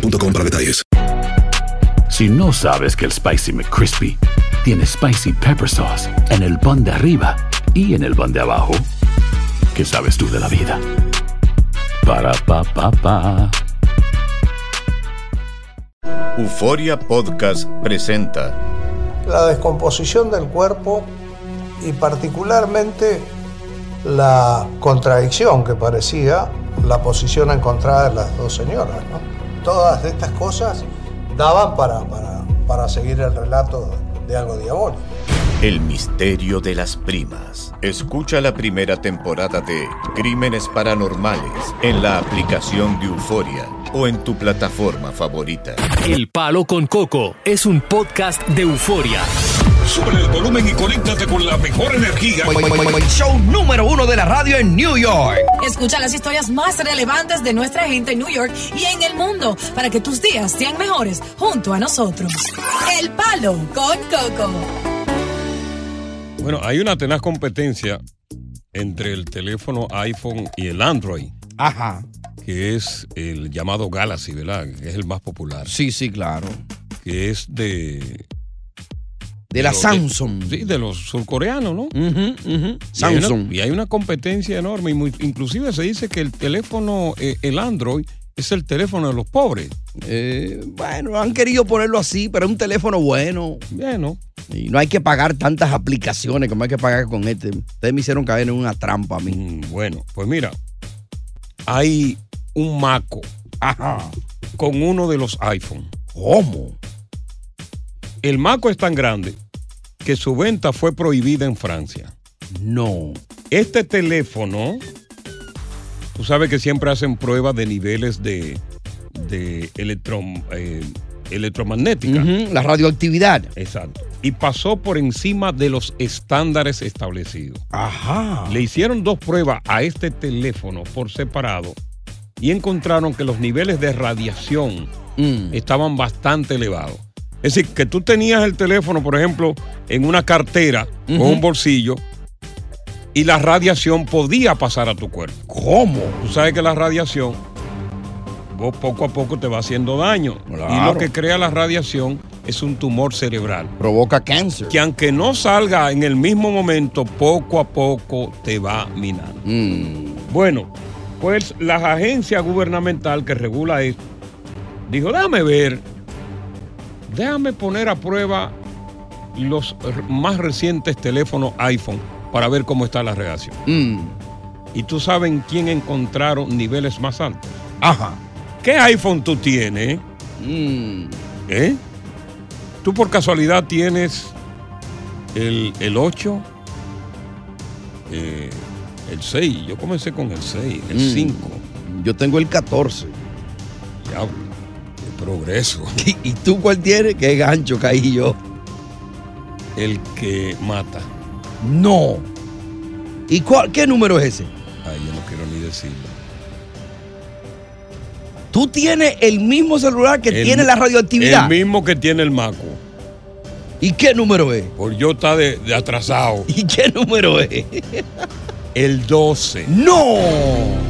boostmobile.com para detalles. Si no sabes que el Spicy McCrispy tiene Spicy Pepper Sauce en el pan de arriba y en el pan de abajo, ¿qué sabes tú de la vida? Para, pa, pa, pa. Euforia Podcast presenta la descomposición del cuerpo y particularmente la contradicción que parecía la posición encontrada de las dos señoras. ¿no? Todas estas cosas daban para, para, para seguir el relato de algo diabólico. El misterio de las primas. Escucha la primera temporada de Crímenes Paranormales en la aplicación de Euforia o en tu plataforma favorita. El Palo con Coco es un podcast de euforia. Sube el volumen y conéctate con la mejor energía. Show número uno de la radio en New York. Escucha las historias más relevantes de nuestra gente en New York y en el mundo para que tus días sean mejores junto a nosotros. El Palo con Coco. Bueno, hay una tenaz competencia entre el teléfono iPhone y el Android. Ajá. Que es el llamado Galaxy, ¿verdad? Que es el más popular. Sí, sí, claro. Que es de. De la Samsung. sí, de los surcoreanos, ¿no? Ujú, ujú. Y hay, una, Samsung. y hay una competencia enorme. Y muy- inclusive se dice que el teléfono, eh, el Android, es el teléfono de los pobres. Eh, bueno, han querido ponerlo así, pero es un teléfono bueno. Bueno. Y no hay que pagar tantas aplicaciones como hay que pagar con este. Ustedes me hicieron caer en una trampa a mí. Mm, Bueno, pues mira, hay un maco con uno de los iPhone. ¿Cómo? El maco es tan grande que su venta fue prohibida en Francia. No. Este teléfono, tú sabes que siempre hacen pruebas de niveles de, de eh, electromagnética. La radioactividad. Exacto. Y pasó por encima de los estándares establecidos. Ajá. Le hicieron dos pruebas a este teléfono por separado y encontraron que los niveles de radiación Mm. estaban bastante elevados. Es decir, que tú tenías el teléfono, por ejemplo, en una cartera o un bolsillo y la radiación podía pasar a tu cuerpo. ¿Cómo? Tú sabes que la radiación, vos poco a poco te va haciendo daño. Y lo que crea la radiación es un tumor cerebral. Provoca cáncer. Que aunque no salga en el mismo momento, poco a poco te va minando. Mm. Bueno, pues la agencia gubernamental que regula esto dijo, déjame ver, déjame poner a prueba los más recientes teléfonos iPhone para ver cómo está la reacción. Mm. Y tú sabes en quién encontraron niveles más altos. Ajá. ¿Qué iPhone tú tienes? Mm. ¿Eh? ¿Tú por casualidad tienes el, el 8? Eh, el 6. Yo comencé con el 6, el Mm. 5. Yo tengo el 14. Diablo, progreso. ¿Y, tú cuál tienes? Qué gancho caí yo. El que mata. No. ¿Y cuál, qué número es ese? Ay, yo no quiero ni decirlo. Tú tienes el mismo celular que El- tiene la radioactividad. El mismo que tiene el Maco. ¿Y qué número es? Por yo está de, de atrasado. ¿Y qué número es? El 12. ¡No!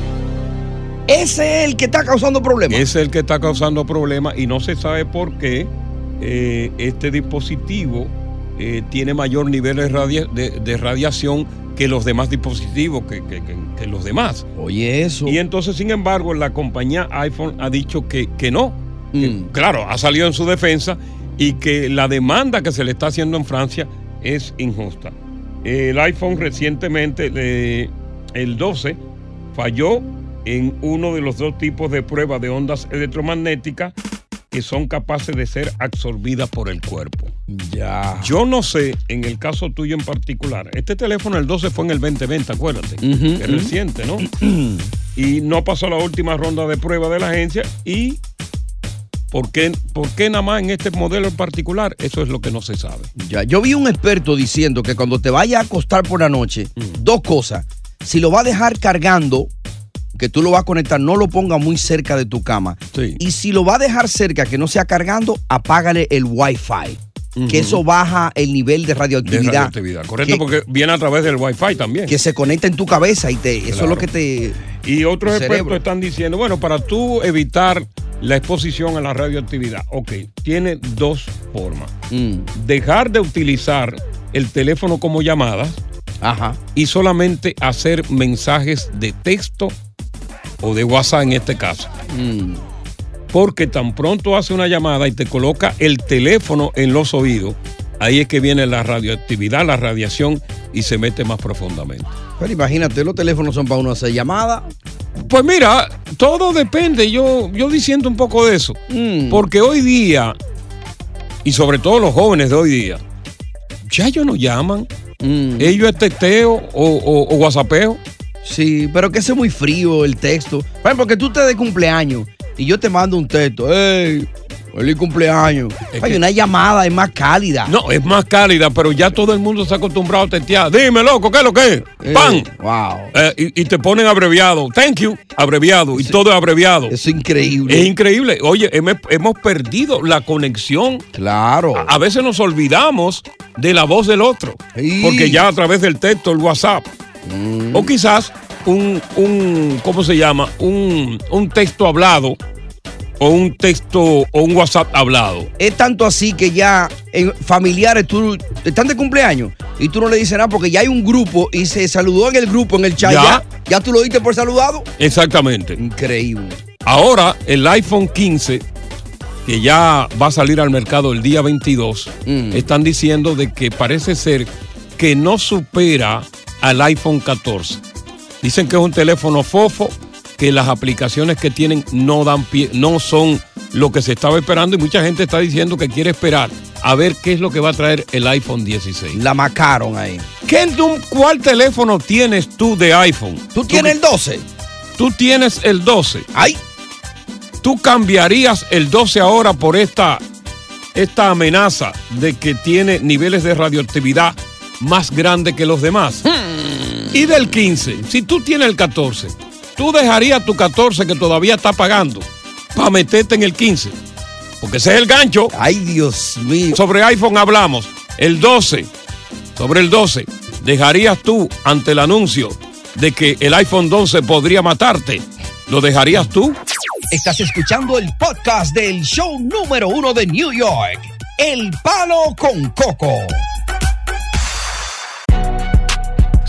Ese es el que está causando problemas. Ese es el que está causando problemas y no se sabe por qué eh, este dispositivo eh, tiene mayor nivel de, radia- de- de radiación que los demás dispositivos, que, que- que- que los demás. Oye, eso. Y entonces, sin embargo, la compañía iPhone ha dicho que, que no, Mm. claro, ha salido en su defensa y que la demanda que se le está haciendo en Francia es injusta. El iPhone recientemente, eh, el 12, falló en uno de los dos tipos de pruebas de ondas electromagnéticas que son capaces de ser absorbidas por el cuerpo. Ya. Yo no sé, en el caso tuyo en particular, este teléfono el 12 fue en el 2020, acuérdate, es reciente, ¿no? y no pasó la última ronda de prueba de la agencia y ¿por qué, ¿por qué nada más en este modelo en particular? Eso es lo que no se sabe. Ya, yo vi un experto diciendo que cuando te vayas a acostar por la noche, Mm. dos cosas. Si lo va a dejar cargando, que tú lo vas a conectar, no lo ponga muy cerca de tu cama. Y si lo va a dejar cerca, que no sea cargando, apágale el Wi-Fi. Que eso baja el nivel de De radioactividad. radioactividad, correcto, que, porque viene a través del Wi-Fi también. que se conecta en tu cabeza y te, eso es lo que te. Y otros expertos cerebro. están diciendo, bueno, para tú evitar la exposición a la radioactividad, ok, tiene dos formas. Mm. Dejar de utilizar el teléfono como llamadas y solamente hacer mensajes de texto o de WhatsApp en este caso. Mm. Porque tan pronto hace una llamada y te coloca el teléfono en los oídos, ahí es que viene la radioactividad, la radiación y se mete más profundamente. Pero imagínate, los teléfonos son para uno hacer llamadas. Pues mira, todo depende. Yo, yo diciendo un poco de eso. Mm. Porque hoy día, y sobre todo los jóvenes de hoy día, ya ellos no llaman. Mm. Ellos es teteo o, o, o whatsappeo. Sí, pero que es muy frío el texto. Por ejemplo, que tú estés de cumpleaños y yo te mando un texto. ¡Ey! ¡Feliz cumpleaños! Hay que- una llamada, es más cálida. No, es más cálida, pero ya todo el mundo se ha acostumbrado a tetear. Dime, loco, ¿qué es lo que es? Eh, ¡Pan! ¡Wow! Eh, y, y te ponen abreviado. Thank you, abreviado. Y todo es abreviado. Es increíble. Es increíble. Oye, hemos, hemos perdido la conexión. Claro. A, a veces nos olvidamos de la voz del otro. Sí. Porque ya a través del texto, el WhatsApp. Mm. O quizás un, un, ¿cómo se llama? Un, un texto hablado. O un texto o un WhatsApp hablado. Es tanto así que ya en familiares tú están de cumpleaños y tú no le dices nada porque ya hay un grupo y se saludó en el grupo, en el chat. Ya. Ya, ya tú lo diste por saludado. Exactamente. Increíble. Ahora, el iPhone 15, que ya va a salir al mercado el día 22, Mm. están diciendo de que parece ser que no supera al iPhone 14. Dicen que es un teléfono fofo, que las aplicaciones que tienen no dan pie, no son lo que se estaba esperando y mucha gente está diciendo que quiere esperar a ver qué es lo que va a traer el iPhone 16. La macaron ahí. ¿Qué, tú- ¿Cuál teléfono tienes tú de iPhone? ¿Tú tienes el 12? Tú tienes el 12. ¡Ay! ¿Tú cambiarías el 12 ahora por esta, esta amenaza de que tiene niveles de radioactividad más grandes que los demás? Y del 15, si tú tienes el 14, tú dejarías tu 14 que todavía está pagando para meterte en el 15. Porque ese es el gancho. Ay, Dios mío. Sobre iPhone hablamos. El 12, sobre el 12, ¿dejarías tú ante el anuncio de que el iPhone 12 podría matarte? ¿Lo dejarías tú? Estás escuchando el podcast del show número uno de New York, El Palo con Coco.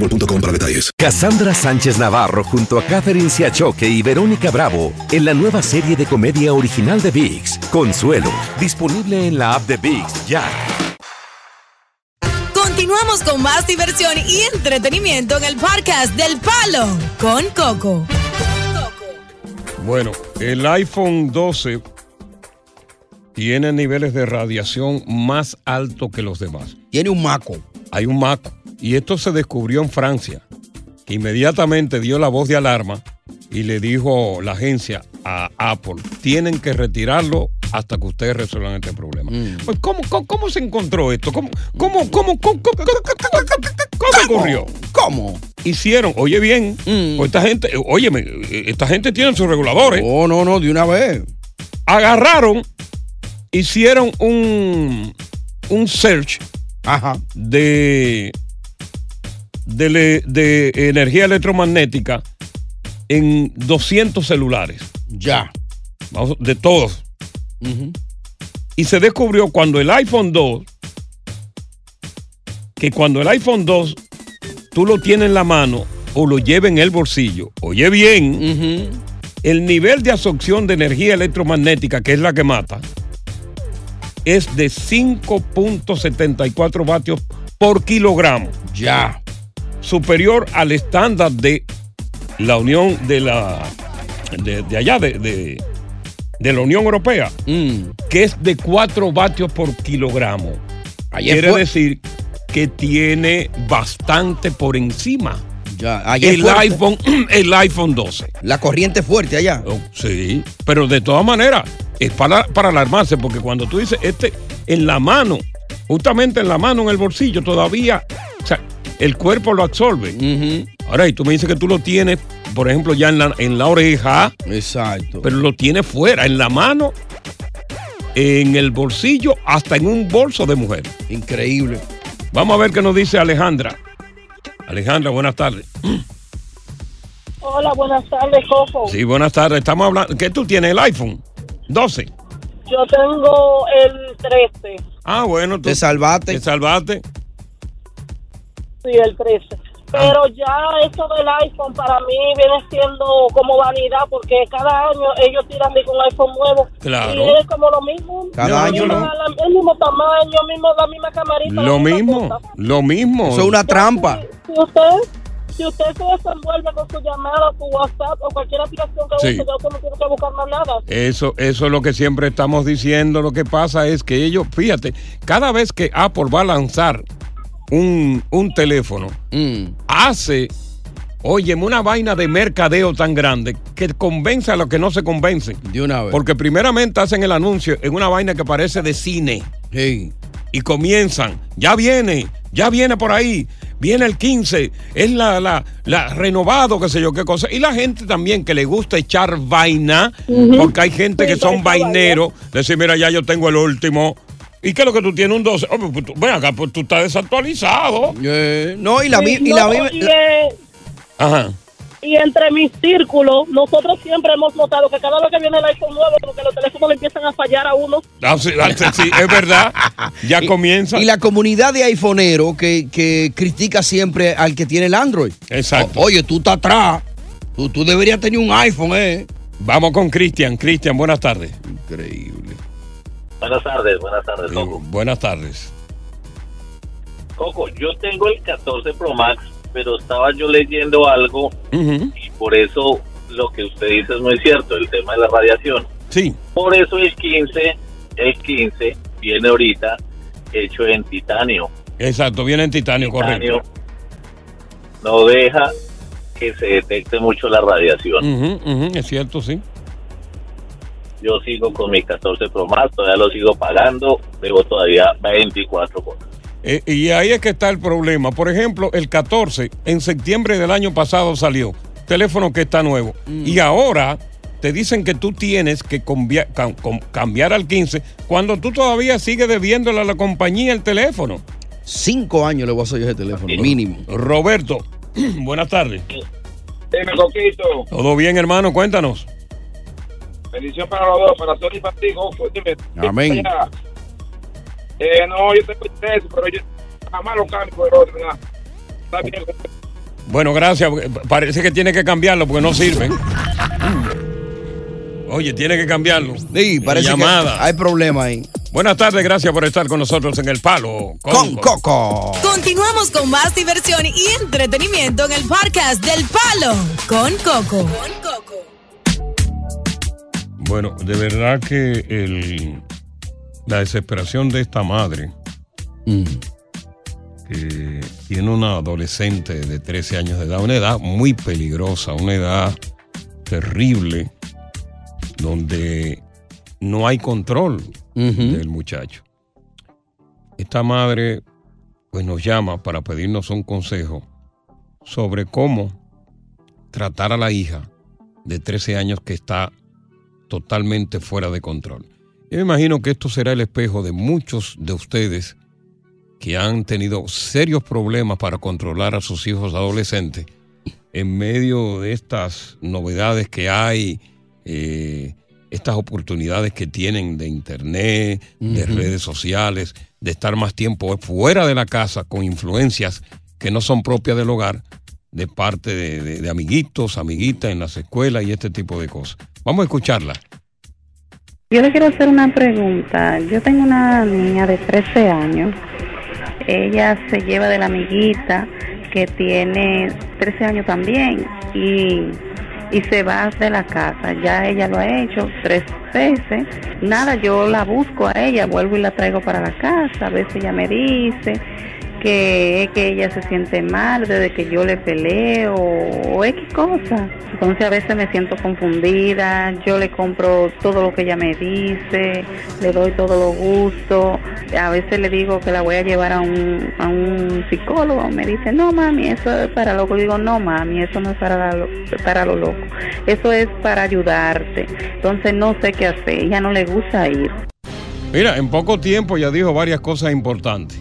boostmobile.com para detalles. Cassandra Sánchez Navarro junto a Catherine Siachoque y Verónica Bravo en la nueva serie de comedia original de VIX, Consuelo, disponible en la app de VIX ya. Continuamos con más diversión y entretenimiento en el podcast del Palo con Coco. Bueno, el iPhone 12 tiene niveles de radiación más altos que los demás. Tiene un maco. Hay un maco. Y esto se descubrió en Francia, que inmediatamente dio la voz de alarma y le dijo la agencia a Apple, tienen que retirarlo hasta que ustedes resuelvan este problema. Pues, ¿cómo, cómo, cómo se encontró esto? ¿Cómo, cómo, cómo, cómo, cómo, cómo, cómo ocurrió? ¿Cómo? Hicieron, oye bien, pues esta gente, óyeme, esta gente tiene sus reguladores. Oh, no, no, de una vez. Agarraron, hicieron un, un search de, de, energía electromagnética en 200 celulares. Ya. Vamos, de todos. Y se descubrió cuando el iPhone 2, que cuando el iPhone 2 tú lo tienes en la mano o lo llevas en el bolsillo, oye bien, el nivel de absorción de energía electromagnética, que es la que mata, es de 5.74 vatios por kilogramo. Ya. Superior al estándar de la Unión de la de, de allá, de, de- de la Unión Europea, que es de 4 vatios por kilogramo. Ayer Quiere fue- decir que tiene bastante por encima. Ya, ayer el fuerte. iPhone, el iPhone 12. La corriente fuerte allá. Sí, pero de todas maneras, es para, para alarmarse, porque cuando tú dices este en la mano, justamente en la mano, en el bolsillo, todavía, o sea, el cuerpo lo absorbe. Ahora, y tú me dices que tú lo tienes, por ejemplo, ya en la, en la oreja. Exacto. Pero lo tienes fuera, en la mano, en el bolsillo, hasta en un bolso de mujer. Increíble. Vamos a ver qué nos dice Alejandra. Alejandra, buenas tardes. Hola, buenas tardes, Coco. Sí, buenas tardes. Estamos hablando. ¿Qué tú tienes? ¿El iPhone? 12. Yo tengo el 13. Ah, bueno. Tú, Te salvaste. Te salvaste. Sí, el 13. Pero ya eso del iPhone para mí viene siendo como vanidad porque cada año ellos tiran de un iPhone nuevo. Claro. Y es como lo mismo. Cada año no. la- el mismo tamaño, mismo, la misma camarita. Lo mismo, cosa. lo mismo. Eso es una trampa. Si usted, si usted se desenvuelve con su llamada, su WhatsApp o cualquier aplicación que Sí. use, no tiene que buscar más nada. Eso, eso es lo que siempre estamos diciendo. Lo que pasa es que ellos, fíjate, cada vez que Apple va a lanzar un, un teléfono, hace, óyeme, una vaina de mercadeo tan grande que convence a los que no se convencen. De una vez. Porque primeramente hacen el anuncio en una vaina que parece de cine. Y comienzan, ya viene, ya viene por ahí, viene el 15, es la, la, la renovado, qué sé yo, qué cosa. Y la gente también que le gusta echar vaina, porque hay gente Sí, que son vaineros, decir, mira, ya yo tengo el último. ¿Y qué es lo que tú tienes? Un 12. Oh, pues tú- ven acá, pues tú estás desactualizado. no, y la, mi- y No, misma- y, eh, Ajá. y entre mis círculos, nosotros siempre hemos notado que cada vez que viene el iPhone nuevo, como que los teléfonos le empiezan a fallar a uno. Ah, sí, ah, sí, es verdad. Ya comienza. Y la comunidad de iPhoneero que, que critica siempre al que tiene el Android. Exacto. O- oye, tú estás atrás. Tú, tú deberías tener un iPhone, ¿eh? Vamos con Cristian. Cristian, buenas tardes. Increíble. Buenas tardes, buenas tardes, Coco. Buenas tardes. Coco, yo tengo el 14 Pro Max, pero estaba yo leyendo algo y por eso lo que usted dice es muy cierto, el tema de la radiación. Sí. Por eso el 15, el 15 viene ahorita hecho en titanio. Exacto, viene en titanio, Titanio correcto. no deja que se detecte mucho la radiación. Es cierto, sí. Yo sigo con mi 14 Pro Max, todavía lo sigo pagando, debo todavía 24 por Eh, y ahí es que está el problema. Por ejemplo, el 14, en septiembre del año pasado salió, teléfono que está nuevo. Y ahora te dicen que tú tienes que cam- cambiar al 15 cuando tú todavía sigues debiéndole a la compañía el teléfono. Cinco años le voy a hacer yo ese teléfono, mínimo. Roberto, buenas tardes. Dime, Coquito. ¿Todo bien, hermano? Cuéntanos. Bendición para los dos, para Tony y para ti, Coco. Dime. Amén. Eh, no, yo tengo tres, pero yo jamás lo cambio por el otro, nada. Está bien. Bueno, gracias. porque Parece que tiene que cambiarlo porque no sirven. Oye, tiene que cambiarlo. Sí, parece Llamada. que hay problema ahí. Buenas tardes, gracias por estar con nosotros en El Palo. Con Coco. Continuamos con más diversión y entretenimiento en el podcast del Palo con Coco. Bueno, de verdad que el, la desesperación de esta madre, que tiene una adolescente de 13 años de edad, una edad muy peligrosa, una edad terrible, donde no hay control del muchacho. Esta madre pues nos llama para pedirnos un consejo sobre cómo tratar a la hija de 13 años que está totalmente fuera de control. Yo me imagino que esto será el espejo de muchos de ustedes que han tenido serios problemas para controlar a sus hijos adolescentes en medio de estas novedades que hay, eh, estas oportunidades que tienen de internet, de redes sociales, de estar más tiempo fuera de la casa con influencias que no son propias del hogar, de parte de, de- amiguitos, amiguitas en las escuelas y este tipo de cosas. Vamos a escucharla. Yo le quiero hacer una pregunta. Yo tengo una niña de 13 años. Ella se lleva de la amiguita que tiene 13 años también y, y se va de la casa. Ya ella lo ha hecho tres veces. Nada, yo la busco a ella, vuelvo y la traigo para la casa. A veces ella me dice que es que ella se siente mal desde que yo le peleo o X cosa. Entonces a veces me siento confundida, yo le compro todo lo que ella me dice, le doy todos los gustos, a veces le digo que la voy a llevar a un, a un psicólogo, me dice, no mami, eso es para loco, Le digo, no mami, eso no es para, lo- para lo loco, eso es para ayudarte. Entonces no sé qué hacer, ella no le gusta ir. Mira, en poco tiempo ya dijo varias cosas importantes.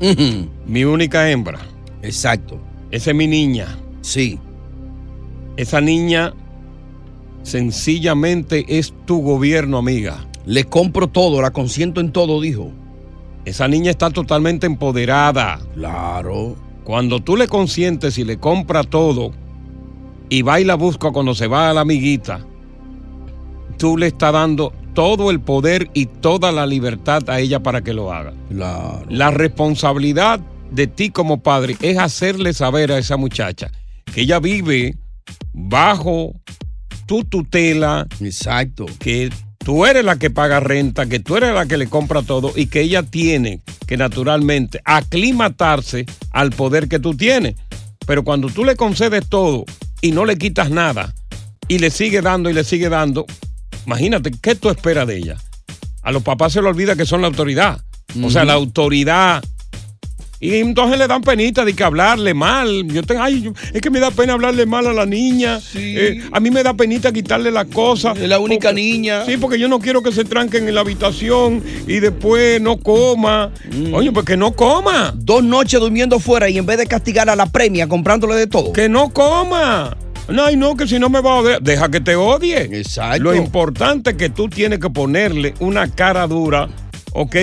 Mi única hembra. Exacto. Esa es mi niña. Sí. Esa niña sencillamente es tu gobierno, amiga. Le compro todo, la consiento en todo, dijo. Esa niña está totalmente empoderada. Claro. Cuando tú le consientes y le compras todo y va y la busca cuando se va a la amiguita, tú le estás dando todo el poder y toda la libertad a ella para que lo haga. Claro. La responsabilidad de ti como padre es hacerle saber a esa muchacha que ella vive bajo tu tutela. Exacto. Que tú eres la que paga renta, que tú eres la que le compra todo y que ella tiene que naturalmente aclimatarse al poder que tú tienes. Pero cuando tú le concedes todo y no le quitas nada y le sigue dando y le sigue dando, imagínate, ¿qué tú esperas de ella? A los papás se le olvida que son la autoridad. O sea, la autoridad. Y entonces le dan penita de que hablarle mal. Yo tengo, ay, yo- es que me da pena hablarle mal a la niña. Eh, a mí me da penita quitarle las cosas. Es la única niña. Sí, porque yo no quiero que se tranquen en la habitación y después no coma. Oye, pues que no coma. Dos noches durmiendo fuera y en vez de castigar a la premia comprándole de todo. Que no coma. No, ay, no, que si no me va a odiar. Deja que te odie. Exacto. Lo importante es que tú tienes que ponerle una cara dura, ¿ok?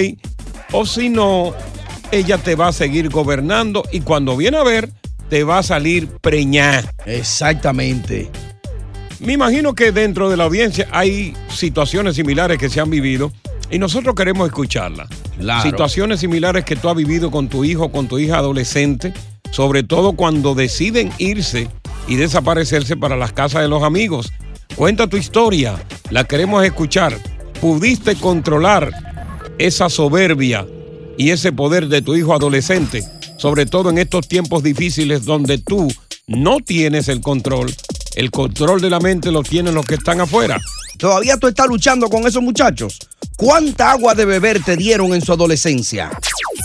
O si no, ella te va a seguir gobernando y cuando viene a ver, te va a salir preñada. Exactamente. Me imagino que dentro de la audiencia hay situaciones similares que se han vivido y nosotros queremos escucharlas. Claro. Situaciones similares que tú has vivido con tu hijo, con tu hija adolescente, sobre todo cuando deciden irse y desaparecerse para las casas de los amigos. Cuenta tu historia, la queremos escuchar. ¿Pudiste controlar esa soberbia y ese poder de tu hijo adolescente, sobre todo en estos tiempos difíciles donde tú no tienes el control? El control de la mente lo tienen los que están afuera. ¿Todavía tú estás luchando con esos muchachos? ¿Cuánta agua de beber te dieron en su adolescencia?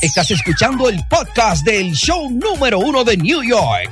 Estás escuchando el podcast del show número uno de New York,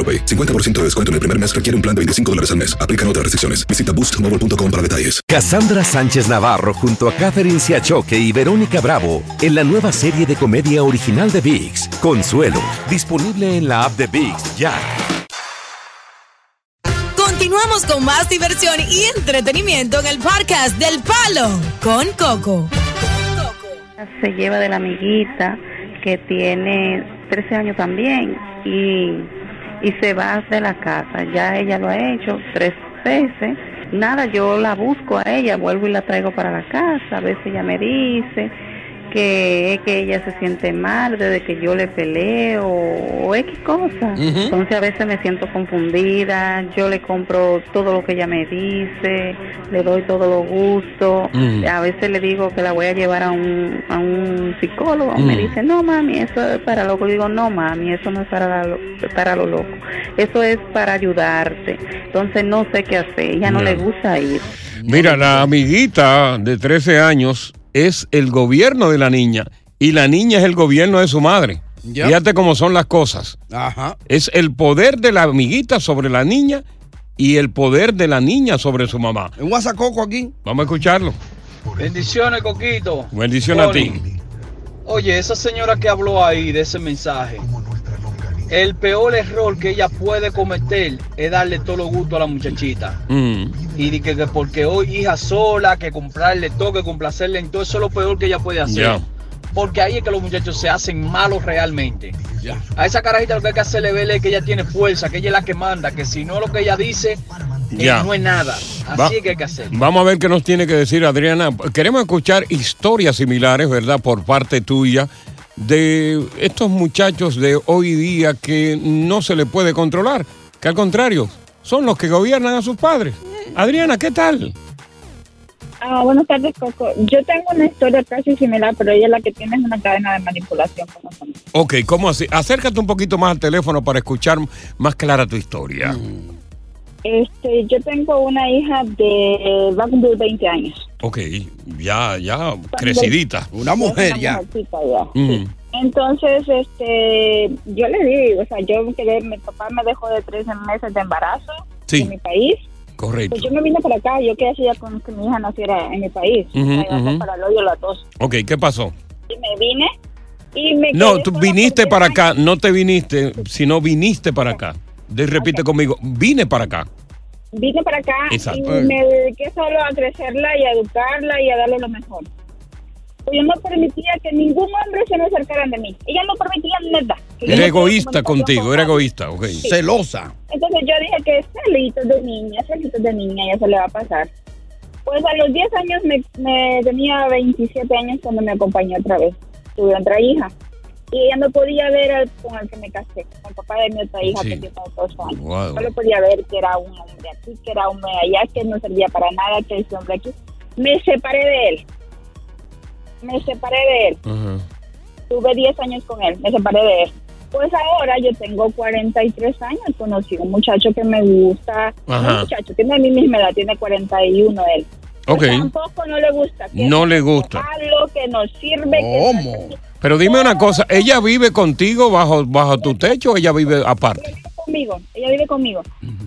AroPay. 50% de descuento en el primer mes requiere un plan de 25 dólares al mes. Aplican otras restricciones. Visita boostmobile.com para detalles. Cassandra Sánchez Navarro junto a Catherine Siachoque y Verónica Bravo en la nueva serie de comedia original de VIX, Consuelo, disponible en la app de VIX ya. Continuamos con más diversión y entretenimiento en el podcast del Palo con Coco. Se lleva de la amiguita que tiene 13 años también y, y se va de la casa. Ya ella lo ha hecho tres veces. Nada, yo la busco a ella, vuelvo y la traigo para la casa. A veces ella me dice que es que ella se siente mal desde que yo le peleo o X cosa. Entonces a veces me siento confundida, yo le compro todo lo que ella me dice, le doy todos los gustos. Mm. A veces le digo que la voy a llevar a un, a un psicólogo. Me Mm. dice, no mami, eso es para loco. Le digo, no mami, eso no es para, lo, para lo loco. Eso es para ayudarte. Entonces no sé qué hacer. Ella no No. le gusta ir. Mira, la amiguita de 13 años es el gobierno de la niña y la niña es el gobierno de su madre. Fíjate cómo son las cosas. Ajá. Es el poder de la amiguita sobre la niña y el poder de la niña sobre su mamá. Un guasacoco aquí. Vamos a escucharlo. Bendiciones, Coquito. Bendiciones a ti. Oye, esa señora que habló ahí de ese mensaje, el peor error que ella puede cometer es darle todo lo gusto a la muchachita. Mm. Y de que, que porque hoy hija sola, que comprarle todo, que complacerle en todo, eso es lo peor que ella puede hacer. Porque ahí es que los muchachos se hacen malos realmente. A esa carajita lo que hay que hacerle verle es que ella tiene fuerza, que ella es la que manda, que si no lo que ella dice, Ya. no es nada. Así Va- es que hay que hacer. Vamos a ver qué nos tiene que decir Adriana. Queremos escuchar historias similares, ¿verdad? Por parte tuya de estos muchachos de hoy día que no se le puede controlar, que al contrario, son los que gobiernan a sus padres. Adriana, ¿qué tal? Ah, buenas tardes, Coco. Yo tengo una historia casi similar, pero ella la que tiene es una cadena de manipulación con. Ok, ¿cómo así? Acércate un poquito más al teléfono para escuchar más clara tu historia. Este, yo tengo una hija de va a cumplir 20 años. Ok, ya, ya, crecidita. Una mujer ya. mujercita ya. Mm. Entonces, este, yo le digo, o sea, yo quedé, mi papá me dejó de 13 meses de embarazo Sí. en mi país. Correcto. Pues yo me vine para acá, yo quería ya con que mi hija naciera en mi país. Iba a hacer ujú. para el hoyo las dos. Ok, ¿qué pasó? Y me vine y me No, quedé tú viniste para 10 acá, no te viniste, sino viniste para acá. De, repite conmigo, vine para acá. Vine para acá Exacto. y me dediqué solo a crecerla y a educarla y a darle lo mejor. Pues yo no permitía que ningún hombre se me acercara de mí. Ella no permitía nada. Era egoísta contigo, con era egoísta, ok. Sí. Celosa. Entonces yo dije que celitos de niña, celitos de niña, ya se le va a pasar. Pues a los 10 años me, me tenía 27 años cuando me acompañó otra vez. Tuve otra hija. Y ella no podía ver al- con el que me casé, con el papá de mi otra hija Sí. que tiene dos años. Wow. Solo podía ver que era un hombre aquí, que era un hombre allá, que no servía para nada, que ese hombre aquí. Me separé de él. Me separé de él. Tuve 10 años con él, me separé de él. Pues ahora yo tengo 43 años, conocí un muchacho que me gusta. Ajá. Un muchacho, tiene mi misma edad, tiene 41 él. Ok. Tampoco no le gusta. que No le gusta. Malo, que no sirve. que Pero dime una cosa, ¿ella vive contigo bajo, bajo tu techo o ella vive aparte? conmigo, ella vive conmigo.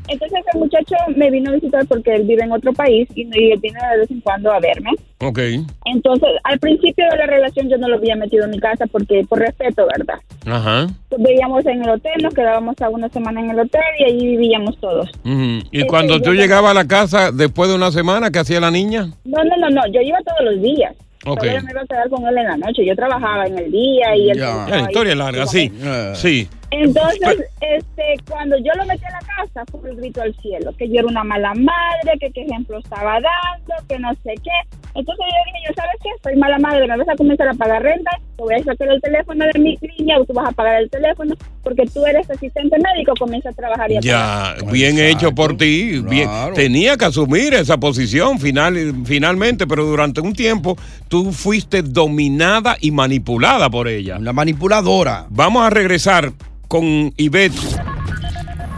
Entonces el muchacho me vino a visitar porque él vive en otro país y, él viene de vez en cuando a verme. Ok. Entonces, al principio de la relación yo no lo había metido en mi casa porque por respeto, ¿verdad? Ajá. Vivíamos en el hotel, nos quedábamos a una semana en el hotel y allí vivíamos todos. Ujú. Y Sí, cuando tú llegabas a la casa después de una semana, ¿qué hacía la niña? No, no, no, no, yo iba todos los días. Ok. Todavía me iba a quedar con él en la noche. Yo trabajaba en el día y él trabajaba La ahí. historia es larga, sí. Sí. Entonces, este, cuando yo lo metí a la casa, fue el grito al cielo, que yo era una mala madre, que qué ejemplo estaba dando, que no sé qué. Entonces yo dije, yo, ¿sabes qué? Soy mala madre, me vas a comenzar a pagar renta, te voy a sacar el teléfono de mi línea, o tú vas a pagar el teléfono, porque tú eres asistente médico, comienza a trabajar y a Ya, bien hecho por ti. Bien, tenía que asumir esa posición final, finalmente, pero durante un tiempo tú fuiste dominada y manipulada por ella. Una manipuladora. Vamos a regresar con Ivette.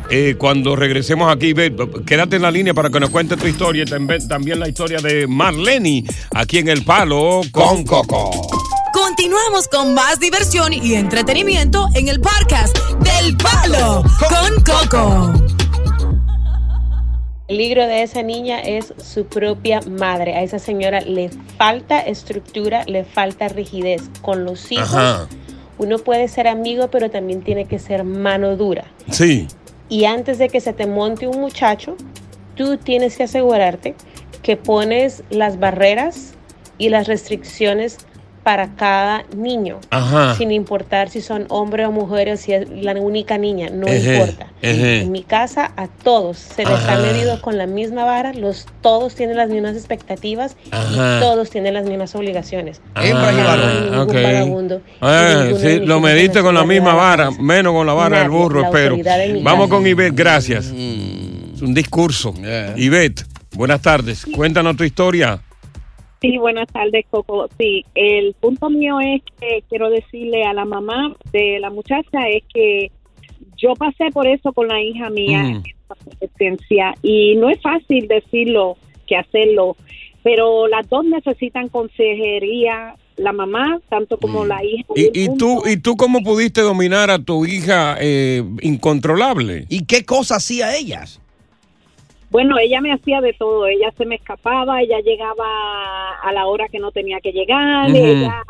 Eh, cuando regresemos aquí, Ivette, quédate en la línea para que nos cuente tu historia y también, la historia de Marlene aquí en El Palo con Coco. Continuamos con más diversión y entretenimiento en el podcast del Palo con Coco. El peligro de esa niña es su propia madre. A esa señora le falta estructura, le falta rigidez. Con los hijos, Ajá. Uno puede ser amigo, pero también tiene que ser mano dura. Sí. Y antes de que se te monte un muchacho, tú tienes que asegurarte que pones las barreras y las restricciones para cada niño, Ajá. sin importar si son hombre o mujer o si es la única niña, no Ejé, importa. ejé. En mi casa a todos se les ha Ajá. medido con la misma vara, los todos tienen las mismas expectativas Ajá. y todos tienen las mismas obligaciones. Hembras y Ok. vagabundo Eh, sí, lo mediste con la misma vara, menos con la vara del burro, espero. Vamos casa. con Ivette, gracias. Es un discurso. Ivette, buenas tardes. Cuéntanos tu historia. Sí, buenas tardes, Coco. Sí, el punto mío es que quiero decirle a la mamá de la muchacha es que yo pasé por eso con la hija mía Mm. en esta y no es fácil decirlo que hacerlo, pero las dos necesitan consejería, la mamá tanto como la hija. ¿Y, y tú, ¿Y tú cómo pudiste dominar a tu hija eh, incontrolable? ¿Y qué cosas hacía ellas? Bueno, ella me hacía de todo, ella se me escapaba, ella llegaba a la hora que no tenía que llegar, ella,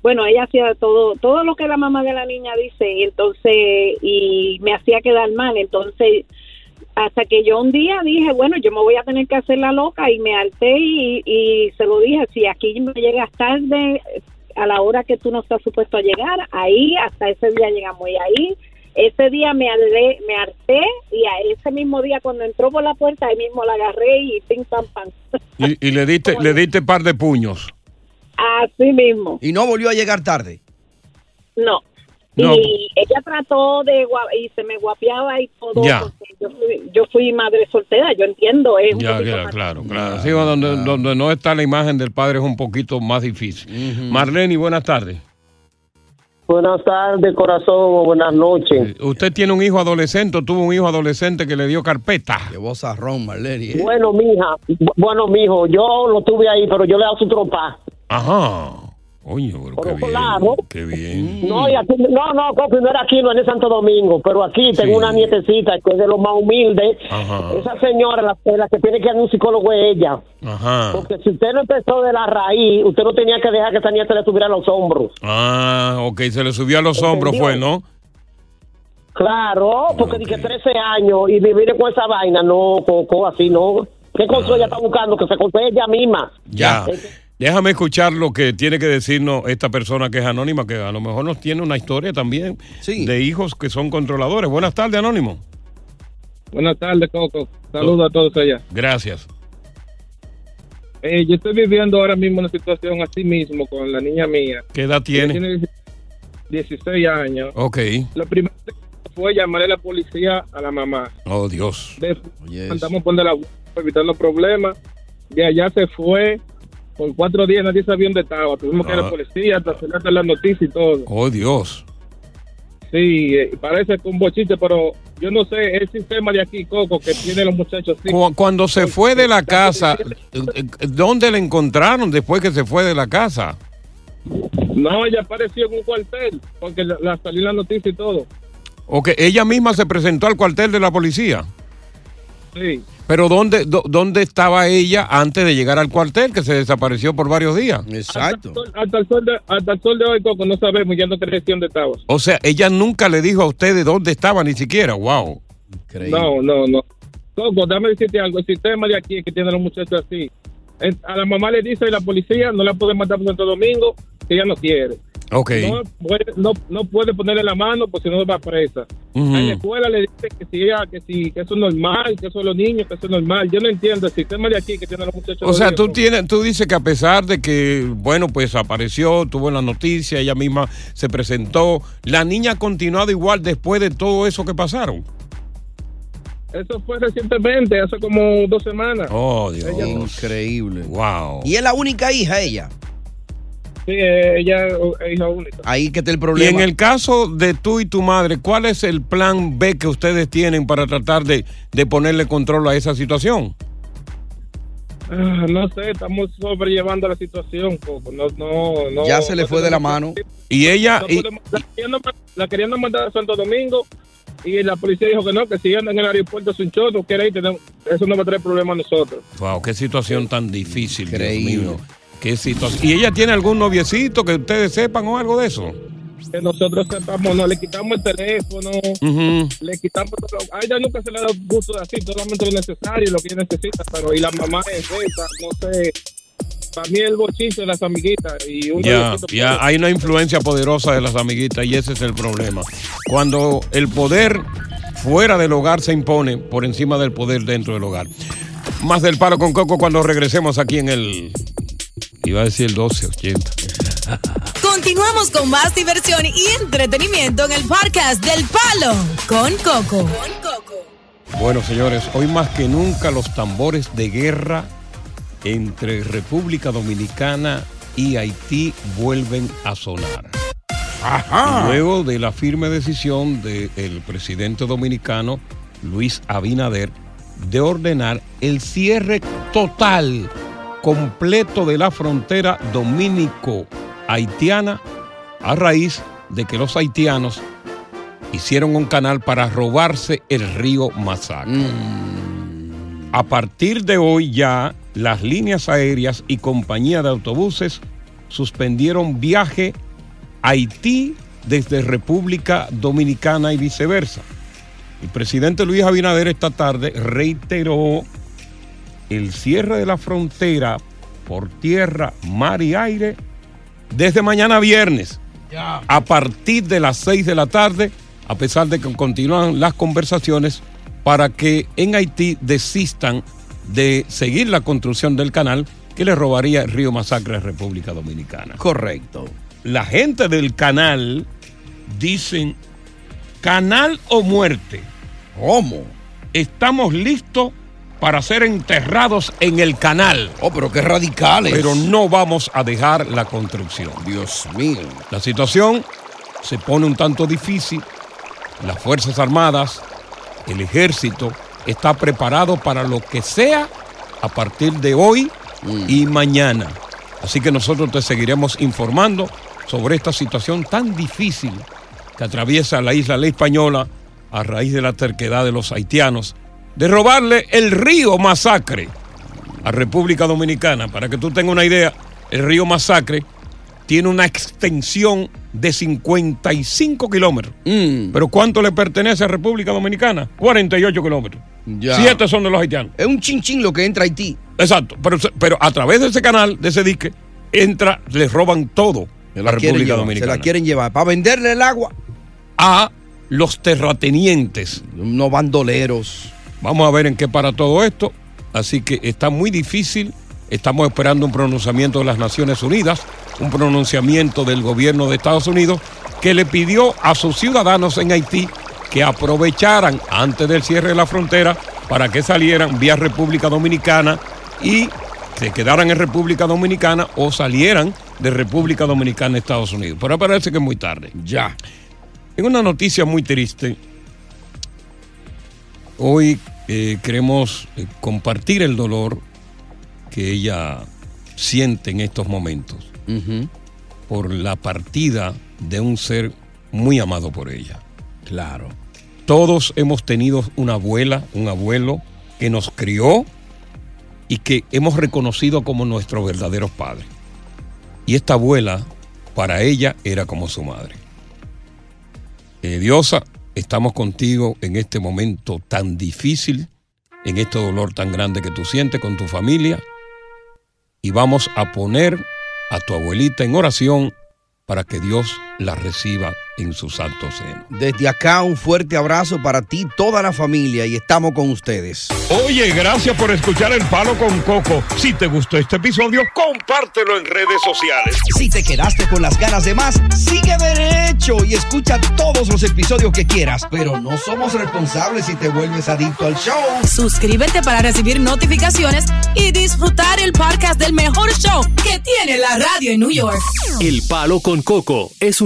bueno, ella hacía todo, todo lo que la mamá de la niña dice, y entonces, y me hacía quedar mal, entonces, hasta que yo un día dije, bueno, yo me voy a tener que hacer la loca, y me alté y, y se lo dije, si aquí me llegas tarde, a la hora que tú no estás supuesto a llegar, ahí, hasta ese día llegamos, y ahí ese día me harté, me harté y a ese mismo día cuando entró por la puerta ahí mismo la agarré y ping pam pam. Y, y le diste le diste par de puños. Así mismo. Y no volvió a llegar tarde. No. No. Y ella trató de gua- y se me guapeaba y todo. Ya. porque Yo fui, yo fui madre soltera, yo entiendo. Es un Ya, ya, más- claro, claro. Sí, donde, donde no está la imagen del padre es un poquito más difícil. Marlene, buenas tardes. Buenas tardes, corazón, buenas noches. ¿Usted tiene un hijo adolescente o tuvo un hijo adolescente que le dio carpeta? Qué voz arrón, Marlene. ¿eh? Bueno, mija, bu- bueno, mijo, yo lo tuve ahí, pero yo le hago su tropa. Ajá. Oye, pero qué bien. claro. Qué bien. No, y aquí, no, no, Coco, no era aquí, no en Santo Domingo, pero aquí tengo una nietecita que es de los más humildes. Ajá. Esa señora, la, la que tiene que ir a un psicólogo es ella. Ajá. Porque si usted no empezó de la raíz, usted no tenía que dejar que esa nieta le subiera a los hombros. Ah, ok, se le subió a los hombros, fue, ¿no? Claro, porque dije 13 años y vivir con esa vaina, no, Coco, así no. ¿Qué consuelo ella está buscando? Que se consuele ella misma. Ya. Déjame escuchar lo que tiene que decirnos esta persona que es anónima, que a lo mejor nos tiene una historia también de hijos que son controladores. Buenas tardes, Anónimo. Buenas tardes, Coco. Saludos a todos allá. Gracias. Eh, yo estoy viviendo ahora mismo una situación así mismo con la niña mía. ¿Qué edad Ella tiene? 16 años. Ok. Lo primero que fue llamarle a la policía a la mamá. Oh, Dios. Después mandamos poner la evitando problemas. De allá se fue. Por cuatro días nadie sabía dónde estaba. Tuvimos que ir a Ah. la policía, hasta hacer la noticia y todo. Oh, Dios. Sí, eh, parece que un bochite, pero yo no sé, el sistema de aquí, Coco, que tiene los muchachos Cuando se fue de la casa, eh, eh, ¿dónde le encontraron después que se fue de la casa? No, ella apareció en un cuartel, porque la, la salió la noticia y todo. O que ella misma se presentó al cuartel de la policía. Sí. Pero ¿dónde, dó- ¿dónde estaba ella antes de llegar al cuartel, que se desapareció por varios días? Exacto. Hasta el, sol de, hasta el sol de hoy, Coco, no sabemos ya no tenemos dónde estaba. O sea, ella nunca le dijo a ustedes dónde estaba, ni siquiera. Wow. No, no, no. Coco, dame decirte algo. El sistema de aquí es que tiene a los muchachos así. En- A la mamá le dice la policía, no la puede matar por Santo Domingo, que ella no quiere. Ok. No puede, no, no puede ponerle la mano porque si no va presa. En la escuela le dicen que si ella, que si, que eso es normal, que eso es los niños, que eso es normal. Yo no entiendo el sistema de aquí que tiene a los muchachos. O sea, tú tienes, tú dices que a pesar de que, bueno, pues apareció, tuvo la noticia, ella misma se presentó, la niña ha continuado igual después de todo eso que pasaron. Eso fue recientemente, hace como dos semanas. Oh, Dios. Increíble. Wow. Y es la única hija ella. Sí, eh, ella es hija única. Ahí que está el Y problema. en el caso de tú y tu madre, ¿cuál es el plan B que ustedes tienen para tratar de, de ponerle control a esa situación? Ah, no sé, estamos sobrellevando la situación, Coco. No, no, no. Ya se le fue de la mano. Y ella, y- podemos- la, querían, la querían mandar a Santo Domingo y la policía dijo que no, que si andan en el aeropuerto sin quiere ir, tenemos- eso no va a traer problema a nosotros. wow, qué situación tan difícil, Dios mío. Qué situación. ¿Y ella tiene algún noviecito que ustedes sepan o algo de eso? Que nosotros sepamos, no, le quitamos el teléfono, le quitamos todo. A ella nunca se le da gusto de así, solamente lo necesario, lo que ella necesita, pero y la mamá es esa, no sé. Para mí el bochicho de las amiguitas y un Ya, ya hay una influencia poderosa de las amiguitas y ese es el problema. Cuando el poder fuera del hogar se impone por encima del poder dentro del hogar. Más del palo con coco cuando regresemos aquí en el. Iba a decir el 1280. Continuamos con más diversión y entretenimiento en el podcast del Palo con Coco. Bueno, señores, hoy más que nunca los tambores de guerra entre República Dominicana y Haití vuelven a sonar. Luego de la firme decisión del presidente dominicano Luis Abinader de ordenar el cierre total, completo de la frontera dominico-haitiana a raíz de que los haitianos hicieron un canal para robarse el río Masacre. A partir de hoy ya las líneas aéreas y compañía de autobuses suspendieron viaje a Haití desde República Dominicana y viceversa. El presidente Luis Abinader esta tarde reiteró el cierre de la frontera por tierra, mar y aire desde mañana viernes a partir de las 6 de la tarde, a pesar de que continúan las conversaciones para que en Haití desistan de seguir la construcción del canal que le robaría el río Masacre a República Dominicana. Correcto. La gente del canal dicen, canal o muerte. ¿Cómo? Estamos listos para ser enterrados en el canal. Oh, pero qué radicales. Pero no vamos a dejar la construcción. Dios mío. La situación se pone un tanto difícil. Las Fuerzas Armadas, el ejército, está preparado para lo que sea a partir de hoy y mañana. Así que nosotros te seguiremos informando sobre esta situación tan difícil que atraviesa la isla La Española a raíz de la terquedad de los haitianos de robarle el río Masacre a República Dominicana. Para que tú tengas una idea, el río Masacre tiene una extensión de 55 kilómetros. Mm. ¿Pero cuánto le pertenece a República Dominicana? 48 kilómetros. Ya. Siete son de los haitianos. Es un chinchín lo que entra a Haití. Exacto, pero, pero a través de ese canal, de ese dique, entra, les roban todo de la República llevar, Dominicana. Se la quieren llevar. Para venderle el agua. A los terratenientes. No bandoleros. Vamos a ver en qué para todo esto. Así que está muy difícil. Estamos esperando un pronunciamiento de las Naciones Unidas, un pronunciamiento del gobierno de Estados Unidos que le pidió a sus ciudadanos en Haití que aprovecharan antes del cierre de la frontera para que salieran vía República Dominicana y se quedaran en República Dominicana o salieran de República Dominicana a Estados Unidos. Pero parece que es muy tarde. Ya. En una noticia muy triste, hoy eh, queremos eh, compartir el dolor que ella siente en estos momentos por la partida de un ser muy amado por ella. Claro. Todos hemos tenido una abuela, un abuelo que nos crió y que hemos reconocido como nuestros verdaderos padres. Y esta abuela, para ella, era como su madre. Eh, Diosa, estamos contigo en este momento tan difícil, en este dolor tan grande que tú sientes con tu familia. Y vamos a poner a tu abuelita en oración para que Dios la reciba en su santo seno. Desde acá un fuerte abrazo para ti, toda la familia, y estamos con ustedes. Oye, gracias por escuchar El Palo con Coco. Si te gustó este episodio, compártelo en redes sociales. Si te quedaste con las ganas de más, sigue derecho y escucha todos los episodios que quieras. Pero no somos responsables si te vuelves adicto al show. Suscríbete para recibir notificaciones y disfrutar el podcast del mejor show que tiene la radio en New York. El Palo con Coco es un